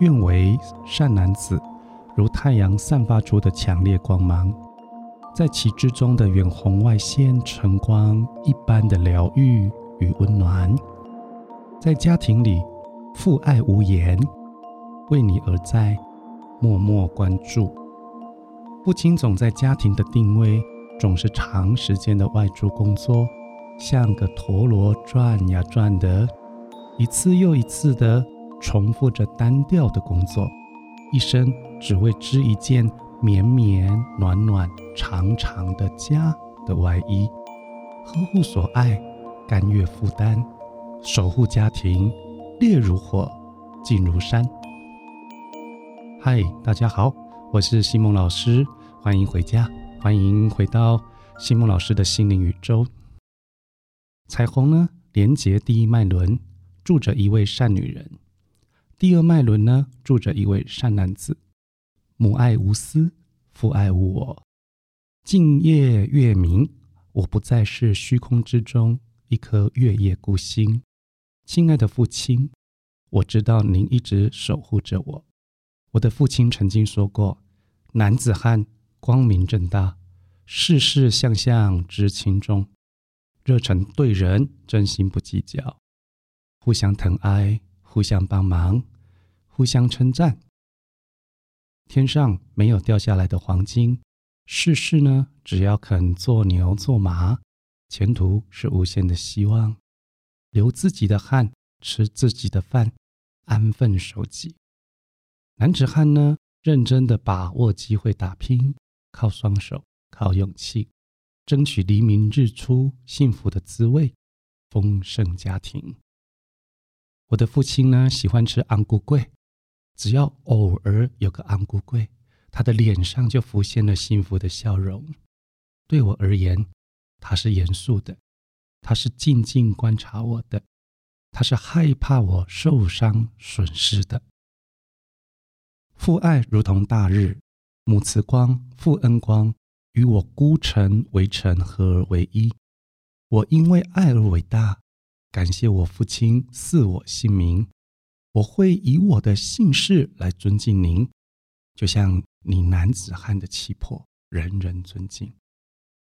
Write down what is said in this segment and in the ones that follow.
愿为善男子，如太阳散发出的强烈光芒，在其之中的远红外线晨光一般的疗愈与温暖。在家庭里，父爱无言，为你而在，默默关注。父亲总在家庭的定位，总是长时间的外出工作，像个陀螺转呀转的，一次又一次的。重复着单调的工作，一生只为织一件绵绵暖暖、长长的家的外衣，呵护所爱，甘愿负担，守护家庭，烈如火，静如山。嗨，大家好，我是西蒙老师，欢迎回家，欢迎回到西蒙老师的心灵宇宙。彩虹呢，连接第一脉轮，住着一位善女人。第二脉轮呢，住着一位善男子，母爱无私，父爱无我，静夜月明，我不再是虚空之中一颗月夜孤星。亲爱的父亲，我知道您一直守护着我。我的父亲曾经说过：“男子汉，光明正大，事事向向知轻重，热忱对人，真心不计较，互相疼爱。”互相帮忙，互相称赞。天上没有掉下来的黄金，世事呢，只要肯做牛做马，前途是无限的希望。流自己的汗，吃自己的饭，安分守己。男子汉呢，认真的把握机会打拼，靠双手，靠勇气，争取黎明日出幸福的滋味，丰盛家庭。我的父亲呢，喜欢吃安菇桂，只要偶尔有个安菇桂，他的脸上就浮现了幸福的笑容。对我而言，他是严肃的，他是静静观察我的，他是害怕我受伤损失的。父爱如同大日，母慈光，父恩光，与我孤臣为臣合而为一。我因为爱而伟大。感谢我父亲赐我姓名，我会以我的姓氏来尊敬您，就像你男子汉的气魄，人人尊敬。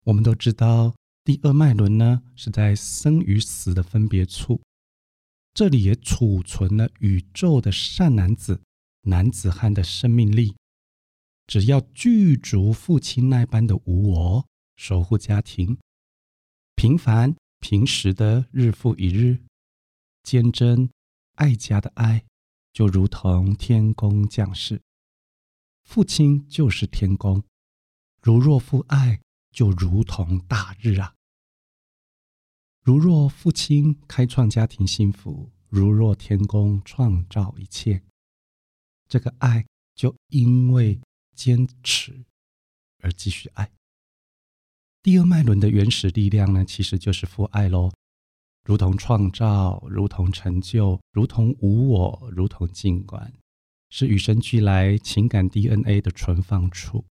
我们都知道，第二脉轮呢是在生与死的分别处，这里也储存了宇宙的善男子、男子汉的生命力。只要具足父亲那般的无我，守护家庭，平凡。平时的日复一日，坚贞爱家的爱，就如同天公降世。父亲就是天公，如若父爱，就如同大日啊。如若父亲开创家庭幸福，如若天公创造一切，这个爱就因为坚持而继续爱。第二脉轮的原始力量呢，其实就是父爱喽，如同创造，如同成就，如同无我，如同静观，是与生俱来情感 DNA 的存放处。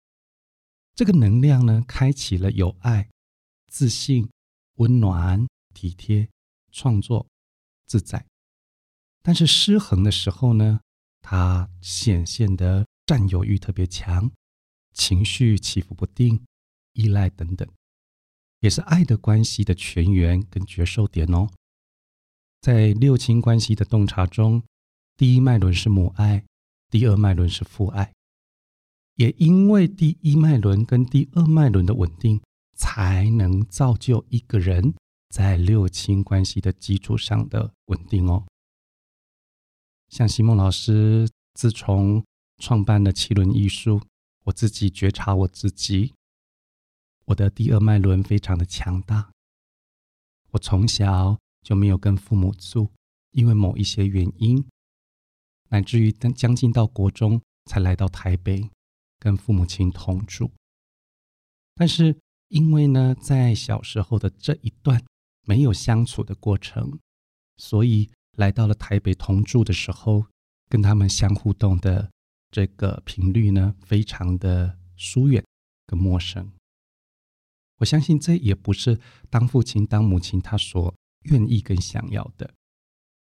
这个能量呢，开启了有爱、自信、温暖、体贴、创作、自在。但是失衡的时候呢，它显现的占有欲特别强，情绪起伏不定，依赖等等。也是爱的关系的泉源跟觉受点哦。在六亲关系的洞察中，第一脉轮是母爱，第二脉轮是父爱。也因为第一脉轮跟第二脉轮的稳定，才能造就一个人在六亲关系的基础上的稳定哦。像席梦老师自从创办了七轮艺术，我自己觉察我自己。我的第二脉轮非常的强大。我从小就没有跟父母住，因为某一些原因，乃至于将近到国中才来到台北跟父母亲同住。但是因为呢，在小时候的这一段没有相处的过程，所以来到了台北同住的时候，跟他们相互动的这个频率呢，非常的疏远跟陌生。我相信这也不是当父亲、当母亲他所愿意跟想要的。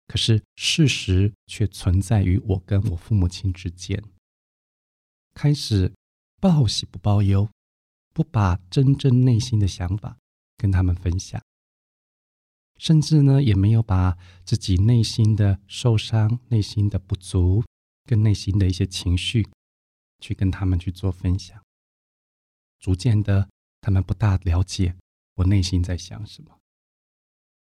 可是事实却存在于我跟我父母亲之间，开始报喜不报忧，不把真正内心的想法跟他们分享，甚至呢也没有把自己内心的受伤、内心的不足跟内心的一些情绪去跟他们去做分享。逐渐的，他们不大了解我内心在想什么，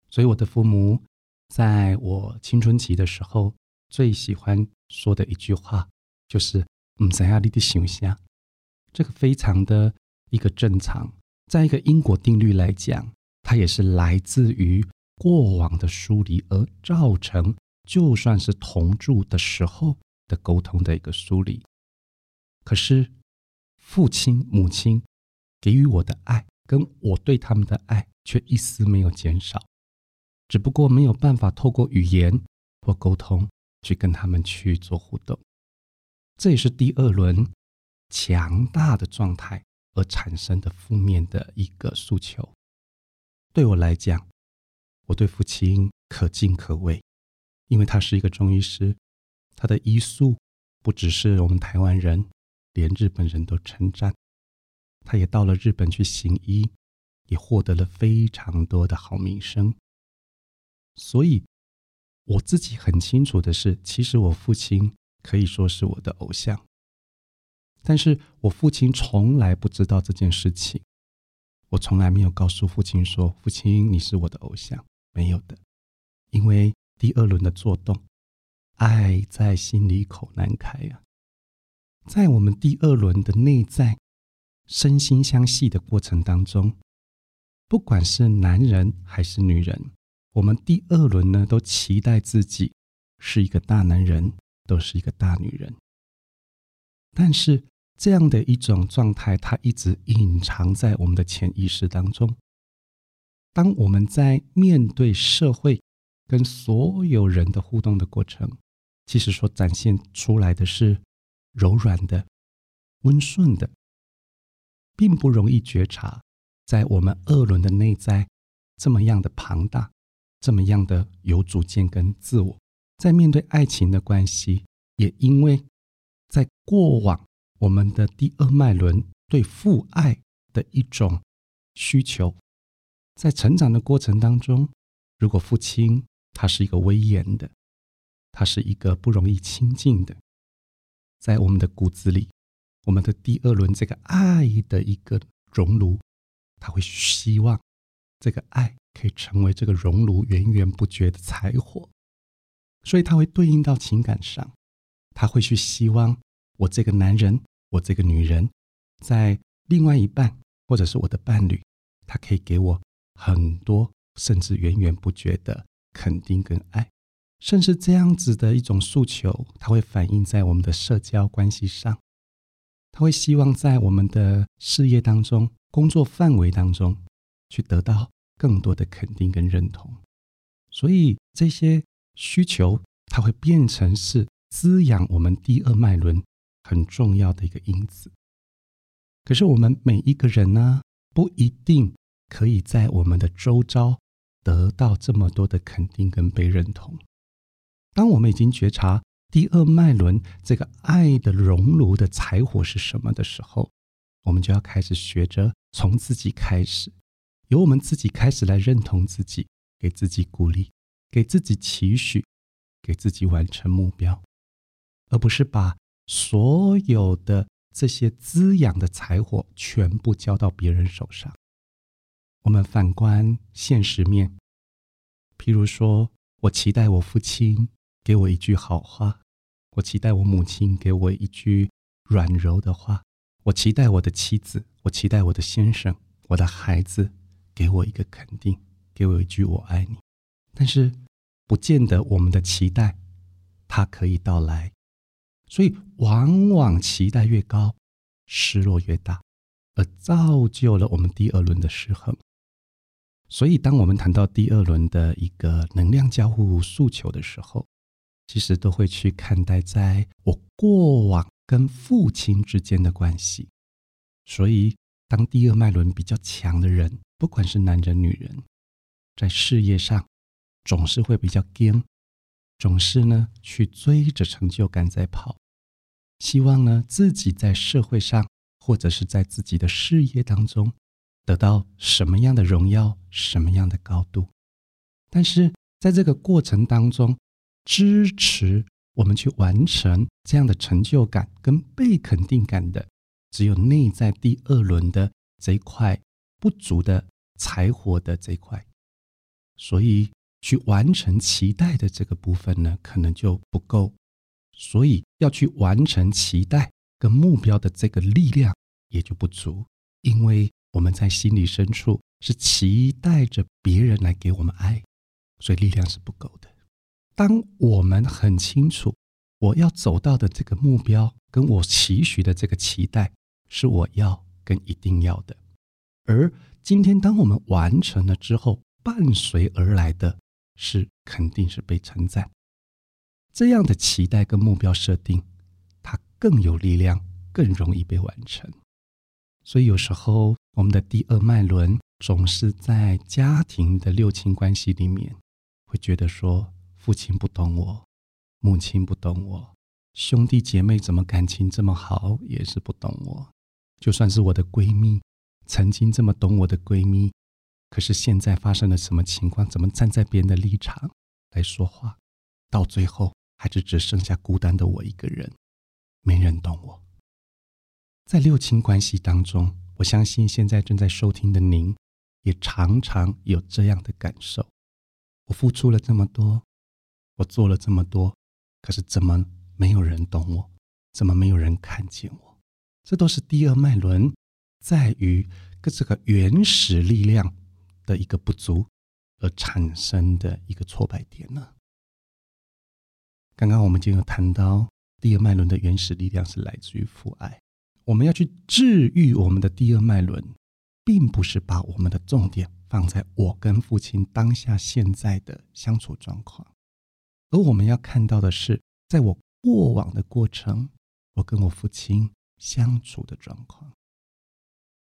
所以我的父母。在我青春期的时候，最喜欢说的一句话就是“嗯，怎样你的想象”，这个非常的一个正常。在一个因果定律来讲，它也是来自于过往的疏离而造成，就算是同住的时候的沟通的一个梳理。可是父亲、母亲给予我的爱，跟我对他们的爱，却一丝没有减少。只不过没有办法透过语言或沟通去跟他们去做互动，这也是第二轮强大的状态而产生的负面的一个诉求。对我来讲，我对父亲可敬可畏，因为他是一个中医师，他的医术不只是我们台湾人，连日本人都称赞。他也到了日本去行医，也获得了非常多的好名声。所以，我自己很清楚的是，其实我父亲可以说是我的偶像，但是我父亲从来不知道这件事情。我从来没有告诉父亲说：“父亲，你是我的偶像。”没有的，因为第二轮的作动，爱在心里口难开呀。在我们第二轮的内在身心相系的过程当中，不管是男人还是女人。我们第二轮呢，都期待自己是一个大男人，都是一个大女人。但是这样的一种状态，它一直隐藏在我们的潜意识当中。当我们在面对社会跟所有人的互动的过程，其实所展现出来的是柔软的、温顺的，并不容易觉察，在我们二轮的内在这么样的庞大。这么样的有主见跟自我，在面对爱情的关系，也因为在过往我们的第二脉轮对父爱的一种需求，在成长的过程当中，如果父亲他是一个威严的，他是一个不容易亲近的，在我们的骨子里，我们的第二轮这个爱的一个熔炉，他会希望这个爱。可以成为这个熔炉源源不绝的柴火，所以它会对应到情感上，他会去希望我这个男人，我这个女人，在另外一半或者是我的伴侣，他可以给我很多甚至源源不绝的肯定跟爱，甚至这样子的一种诉求，它会反映在我们的社交关系上，他会希望在我们的事业当中、工作范围当中去得到。更多的肯定跟认同，所以这些需求，它会变成是滋养我们第二脉轮很重要的一个因子。可是我们每一个人呢，不一定可以在我们的周遭得到这么多的肯定跟被认同。当我们已经觉察第二脉轮这个爱的熔炉的柴火是什么的时候，我们就要开始学着从自己开始。由我们自己开始来认同自己，给自己鼓励，给自己期许，给自己完成目标，而不是把所有的这些滋养的柴火全部交到别人手上。我们反观现实面，譬如说，我期待我父亲给我一句好话，我期待我母亲给我一句软柔的话，我期待我的妻子，我期待我的先生，我的孩子。给我一个肯定，给我一句“我爱你”，但是不见得我们的期待它可以到来，所以往往期待越高，失落越大，而造就了我们第二轮的失衡。所以，当我们谈到第二轮的一个能量交互诉求的时候，其实都会去看待在我过往跟父亲之间的关系，所以当第二脉轮比较强的人，不管是男人女人，在事业上总是会比较坚，总是呢去追着成就感在跑，希望呢自己在社会上或者是在自己的事业当中得到什么样的荣耀，什么样的高度。但是在这个过程当中，支持我们去完成这样的成就感跟被肯定感的。只有内在第二轮的这一块不足的财活的这一块，所以去完成期待的这个部分呢，可能就不够。所以要去完成期待跟目标的这个力量也就不足，因为我们在心里深处是期待着别人来给我们爱，所以力量是不够的。当我们很清楚我要走到的这个目标，跟我期许的这个期待。是我要跟一定要的，而今天当我们完成了之后，伴随而来的是肯定是被称赞。这样的期待跟目标设定，它更有力量，更容易被完成。所以有时候我们的第二脉轮总是在家庭的六亲关系里面，会觉得说父亲不懂我，母亲不懂我，兄弟姐妹怎么感情这么好，也是不懂我。就算是我的闺蜜，曾经这么懂我的闺蜜，可是现在发生了什么情况？怎么站在别人的立场来说话？到最后还是只剩下孤单的我一个人，没人懂我。在六亲关系当中，我相信现在正在收听的您，也常常有这样的感受：我付出了这么多，我做了这么多，可是怎么没有人懂我？怎么没有人看见我？这都是第二脉轮在于跟这个原始力量的一个不足而产生的一个挫败点呢。刚刚我们就有谈到，第二脉轮的原始力量是来自于父爱。我们要去治愈我们的第二脉轮，并不是把我们的重点放在我跟父亲当下现在的相处状况，而我们要看到的是，在我过往的过程，我跟我父亲。相处的状况，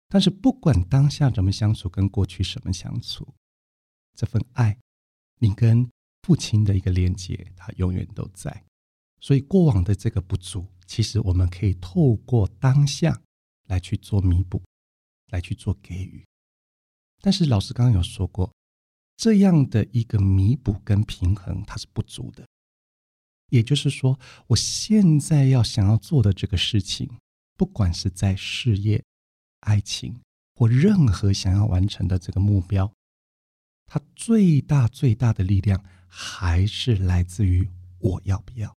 但是不管当下怎么相处，跟过去什么相处，这份爱，你跟父亲的一个连接，它永远都在。所以过往的这个不足，其实我们可以透过当下来去做弥补，来去做给予。但是老师刚刚有说过，这样的一个弥补跟平衡，它是不足的。也就是说，我现在要想要做的这个事情。不管是在事业、爱情或任何想要完成的这个目标，它最大最大的力量还是来自于我要不要，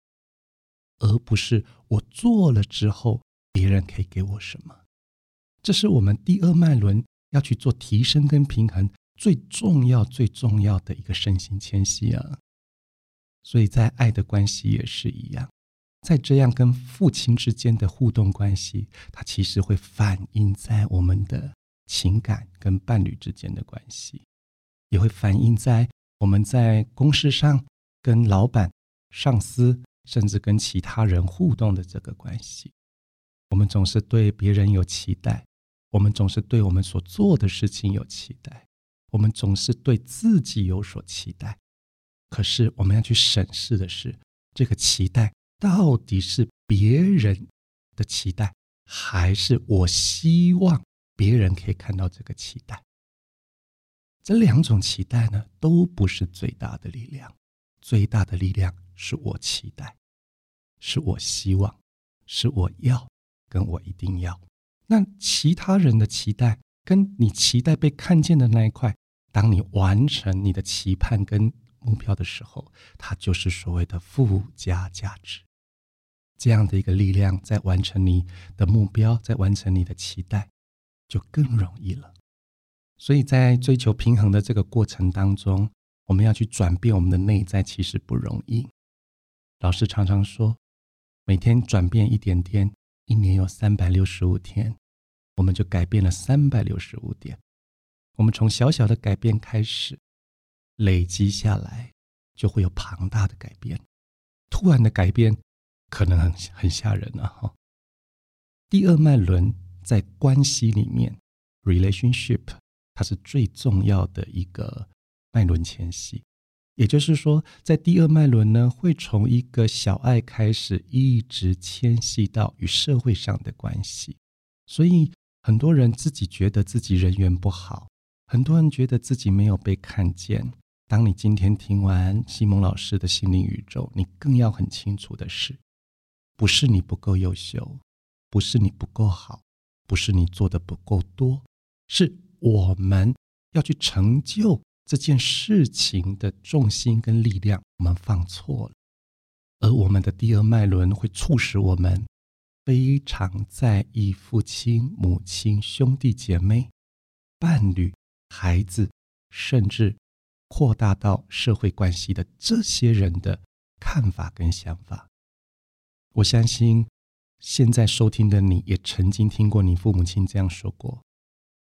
而不是我做了之后别人可以给我什么。这是我们第二脉轮要去做提升跟平衡最重要最重要的一个身心迁徙啊！所以在爱的关系也是一样。在这样跟父亲之间的互动关系，它其实会反映在我们的情感跟伴侣之间的关系，也会反映在我们在公事上跟老板、上司，甚至跟其他人互动的这个关系。我们总是对别人有期待，我们总是对我们所做的事情有期待，我们总是对自己有所期待。可是我们要去审视的是这个期待。到底是别人的期待，还是我希望别人可以看到这个期待？这两种期待呢，都不是最大的力量。最大的力量是我期待，是我希望，是我要，跟我一定要。那其他人的期待，跟你期待被看见的那一块，当你完成你的期盼跟目标的时候，它就是所谓的附加价值。这样的一个力量，在完成你的目标，在完成你的期待，就更容易了。所以在追求平衡的这个过程当中，我们要去转变我们的内在，其实不容易。老师常常说，每天转变一点点，一年有三百六十五天，我们就改变了三百六十五点。我们从小小的改变开始，累积下来，就会有庞大的改变。突然的改变。可能很很吓人啊！哈，第二脉轮在关系里面，relationship，它是最重要的一个脉轮迁徙。也就是说，在第二脉轮呢，会从一个小爱开始，一直迁徙到与社会上的关系。所以，很多人自己觉得自己人缘不好，很多人觉得自己没有被看见。当你今天听完西蒙老师的心灵宇宙，你更要很清楚的是，不是你不够优秀，不是你不够好，不是你做的不够多，是我们要去成就。这件事情的重心跟力量，我们放错了，而我们的第二脉轮会促使我们非常在意父亲、母亲、兄弟姐妹、伴侣、孩子，甚至扩大到社会关系的这些人的看法跟想法。我相信现在收听的你也曾经听过你父母亲这样说过：“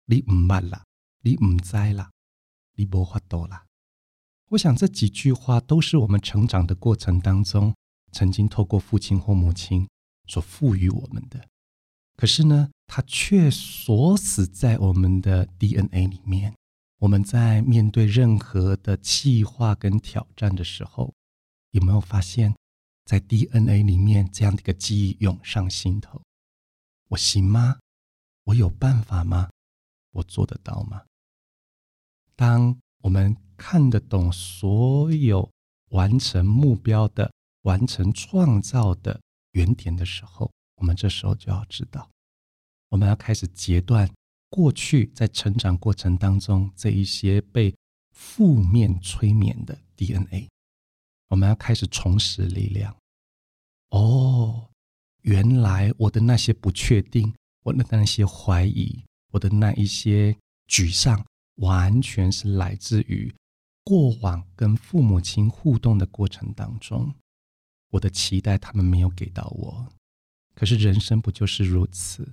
你唔慢啦，你唔栽啦。”你无法多啦。我想这几句话都是我们成长的过程当中，曾经透过父亲或母亲所赋予我们的。可是呢，它却锁死在我们的 DNA 里面。我们在面对任何的气化跟挑战的时候，有没有发现，在 DNA 里面这样的一个记忆涌上心头？我行吗？我有办法吗？我做得到吗？当我们看得懂所有完成目标的、完成创造的原点的时候，我们这时候就要知道，我们要开始截断过去在成长过程当中这一些被负面催眠的 DNA，我们要开始重拾力量。哦，原来我的那些不确定，我的那些怀疑，我的那一些沮丧。完全是来自于过往跟父母亲互动的过程当中，我的期待他们没有给到我。可是人生不就是如此？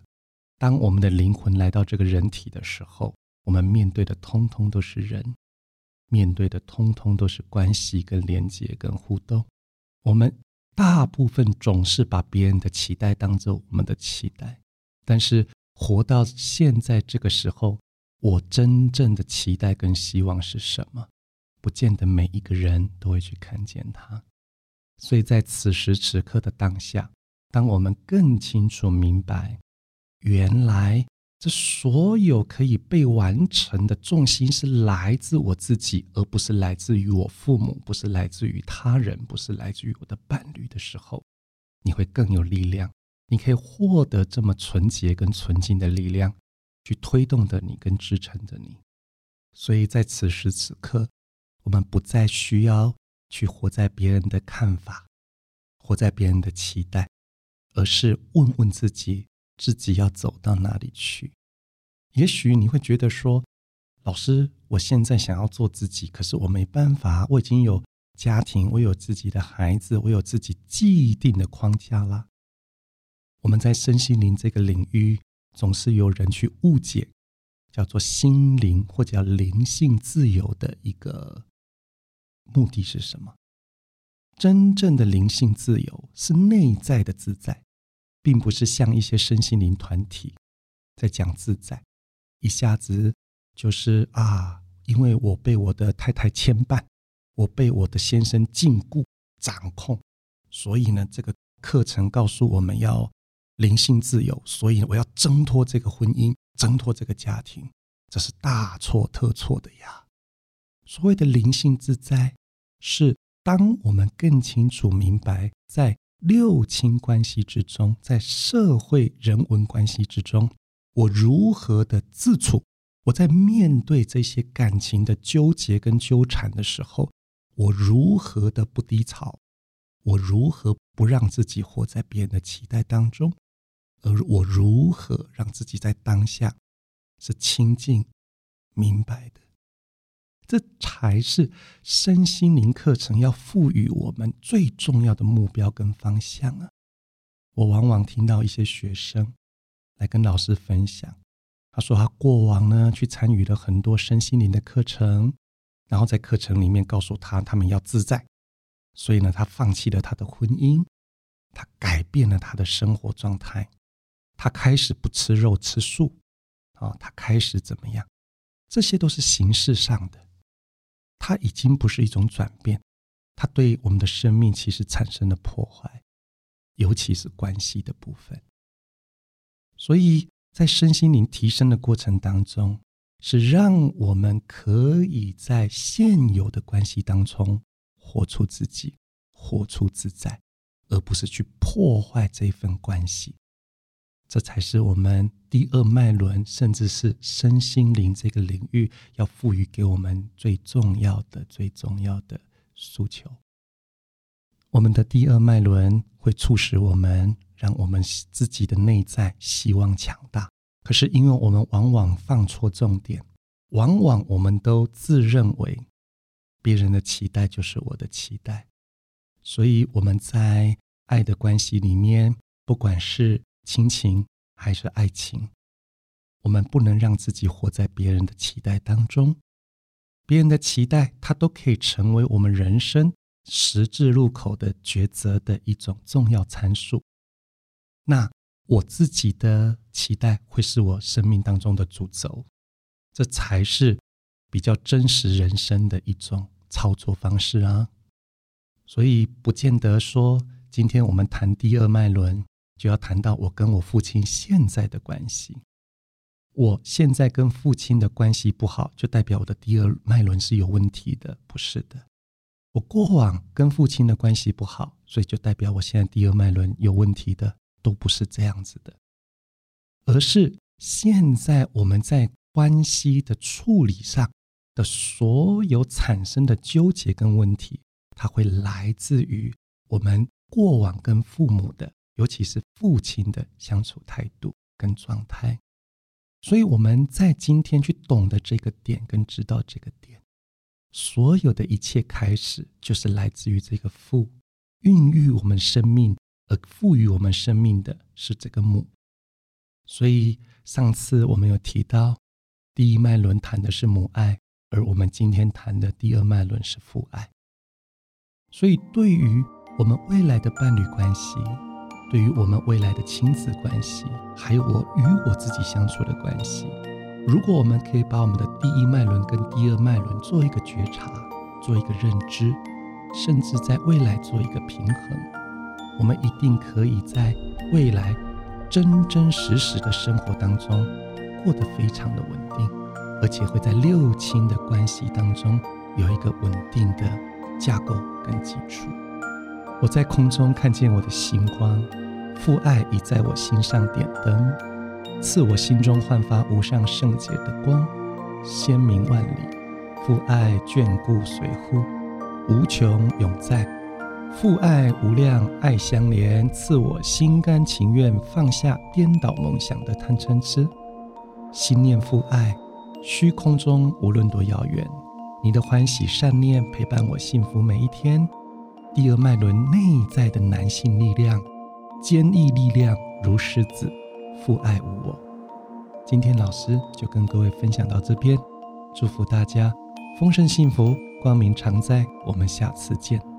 当我们的灵魂来到这个人体的时候，我们面对的通通都是人，面对的通通都是关系跟连接跟互动。我们大部分总是把别人的期待当做我们的期待，但是活到现在这个时候。我真正的期待跟希望是什么？不见得每一个人都会去看见它。所以在此时此刻的当下，当我们更清楚明白，原来这所有可以被完成的重心是来自我自己，而不是来自于我父母，不是来自于他人，不是来自于我的伴侣的时候，你会更有力量。你可以获得这么纯洁跟纯净的力量。去推动着你跟支撑着你，所以在此时此刻，我们不再需要去活在别人的看法，活在别人的期待，而是问问自己，自己要走到哪里去。也许你会觉得说，老师，我现在想要做自己，可是我没办法，我已经有家庭，我有自己的孩子，我有自己既定的框架啦。我们在身心灵这个领域。总是有人去误解，叫做心灵或者叫灵性自由的一个目的是什么？真正的灵性自由是内在的自在，并不是像一些身心灵团体在讲自在，一下子就是啊，因为我被我的太太牵绊，我被我的先生禁锢掌控，所以呢，这个课程告诉我们要。灵性自由，所以我要挣脱这个婚姻，挣脱这个家庭，这是大错特错的呀。所谓的灵性自在，是当我们更清楚明白，在六亲关系之中，在社会人文关系之中，我如何的自处。我在面对这些感情的纠结跟纠缠的时候，我如何的不低潮？我如何不让自己活在别人的期待当中？而我如何让自己在当下是清净、明白的？这才是身心灵课程要赋予我们最重要的目标跟方向啊！我往往听到一些学生来跟老师分享，他说他过往呢去参与了很多身心灵的课程，然后在课程里面告诉他他们要自在，所以呢他放弃了他的婚姻，他改变了他的生活状态。他开始不吃肉吃素，啊，他开始怎么样？这些都是形式上的，它已经不是一种转变，它对我们的生命其实产生了破坏，尤其是关系的部分。所以在身心灵提升的过程当中，是让我们可以在现有的关系当中活出自己，活出自在，而不是去破坏这份关系。这才是我们第二脉轮，甚至是身心灵这个领域，要赋予给我们最重要的、最重要的诉求。我们的第二脉轮会促使我们，让我们自己的内在希望强大。可是，因为我们往往放错重点，往往我们都自认为别人的期待就是我的期待，所以我们在爱的关系里面，不管是亲情还是爱情，我们不能让自己活在别人的期待当中。别人的期待，它都可以成为我们人生十字路口的抉择的一种重要参数。那我自己的期待会是我生命当中的主轴，这才是比较真实人生的一种操作方式啊。所以，不见得说今天我们谈第二脉轮。就要谈到我跟我父亲现在的关系。我现在跟父亲的关系不好，就代表我的第二脉轮是有问题的？不是的。我过往跟父亲的关系不好，所以就代表我现在第二脉轮有问题的？都不是这样子的，而是现在我们在关系的处理上的所有产生的纠结跟问题，它会来自于我们过往跟父母的。尤其是父亲的相处态度跟状态，所以我们在今天去懂得这个点跟知道这个点，所有的一切开始就是来自于这个父，孕育我们生命而赋予我们生命的是这个母。所以上次我们有提到，第一脉轮谈的是母爱，而我们今天谈的第二脉轮是父爱。所以对于我们未来的伴侣关系。对于我们未来的亲子关系，还有我与我自己相处的关系，如果我们可以把我们的第一脉轮跟第二脉轮做一个觉察，做一个认知，甚至在未来做一个平衡，我们一定可以在未来真真实实的生活当中过得非常的稳定，而且会在六亲的关系当中有一个稳定的架构跟基础。我在空中看见我的星光。父爱已在我心上点灯，赐我心中焕发无上圣洁的光，鲜明万里。父爱眷顾随护，无穷永在。父爱无量爱相连，赐我心甘情愿放下颠倒梦想的贪嗔痴。心念父爱，虚空中无论多遥远，你的欢喜善念陪伴我幸福每一天。第二脉轮内在的男性力量。坚毅力量如狮子，父爱无我。今天老师就跟各位分享到这边，祝福大家丰盛幸福，光明常在。我们下次见。